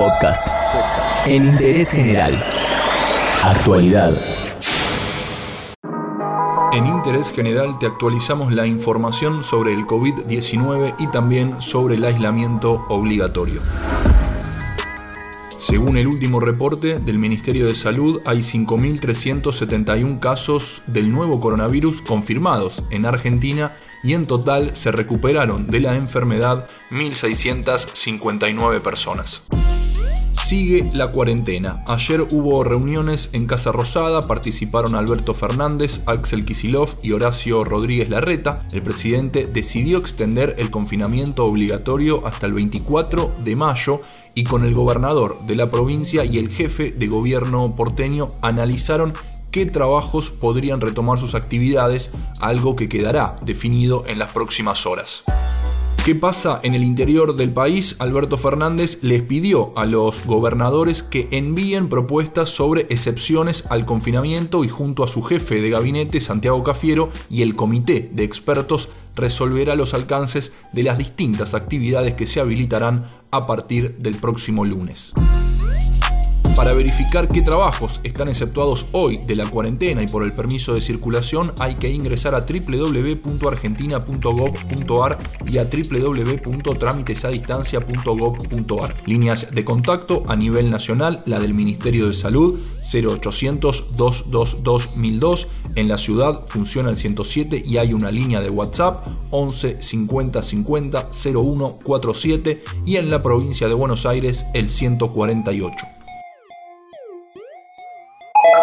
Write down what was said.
Podcast. En interés general. Actualidad. En Interés General te actualizamos la información sobre el COVID-19 y también sobre el aislamiento obligatorio. Según el último reporte del Ministerio de Salud, hay 5.371 casos del nuevo coronavirus confirmados en Argentina y en total se recuperaron de la enfermedad 1.659 personas. Sigue la cuarentena. Ayer hubo reuniones en Casa Rosada, participaron Alberto Fernández, Axel Kisilov y Horacio Rodríguez Larreta. El presidente decidió extender el confinamiento obligatorio hasta el 24 de mayo y con el gobernador de la provincia y el jefe de gobierno porteño analizaron qué trabajos podrían retomar sus actividades, algo que quedará definido en las próximas horas. ¿Qué pasa en el interior del país? Alberto Fernández les pidió a los gobernadores que envíen propuestas sobre excepciones al confinamiento y junto a su jefe de gabinete, Santiago Cafiero, y el comité de expertos resolverá los alcances de las distintas actividades que se habilitarán a partir del próximo lunes. Para verificar qué trabajos están exceptuados hoy de la cuarentena y por el permiso de circulación hay que ingresar a www.argentina.gov.ar y a www.trámitesadistancia.gov.ar. Líneas de contacto a nivel nacional, la del Ministerio de Salud 0800 222 1002. En la ciudad funciona el 107 y hay una línea de WhatsApp 11 50 50 01 47 y en la provincia de Buenos Aires el 148.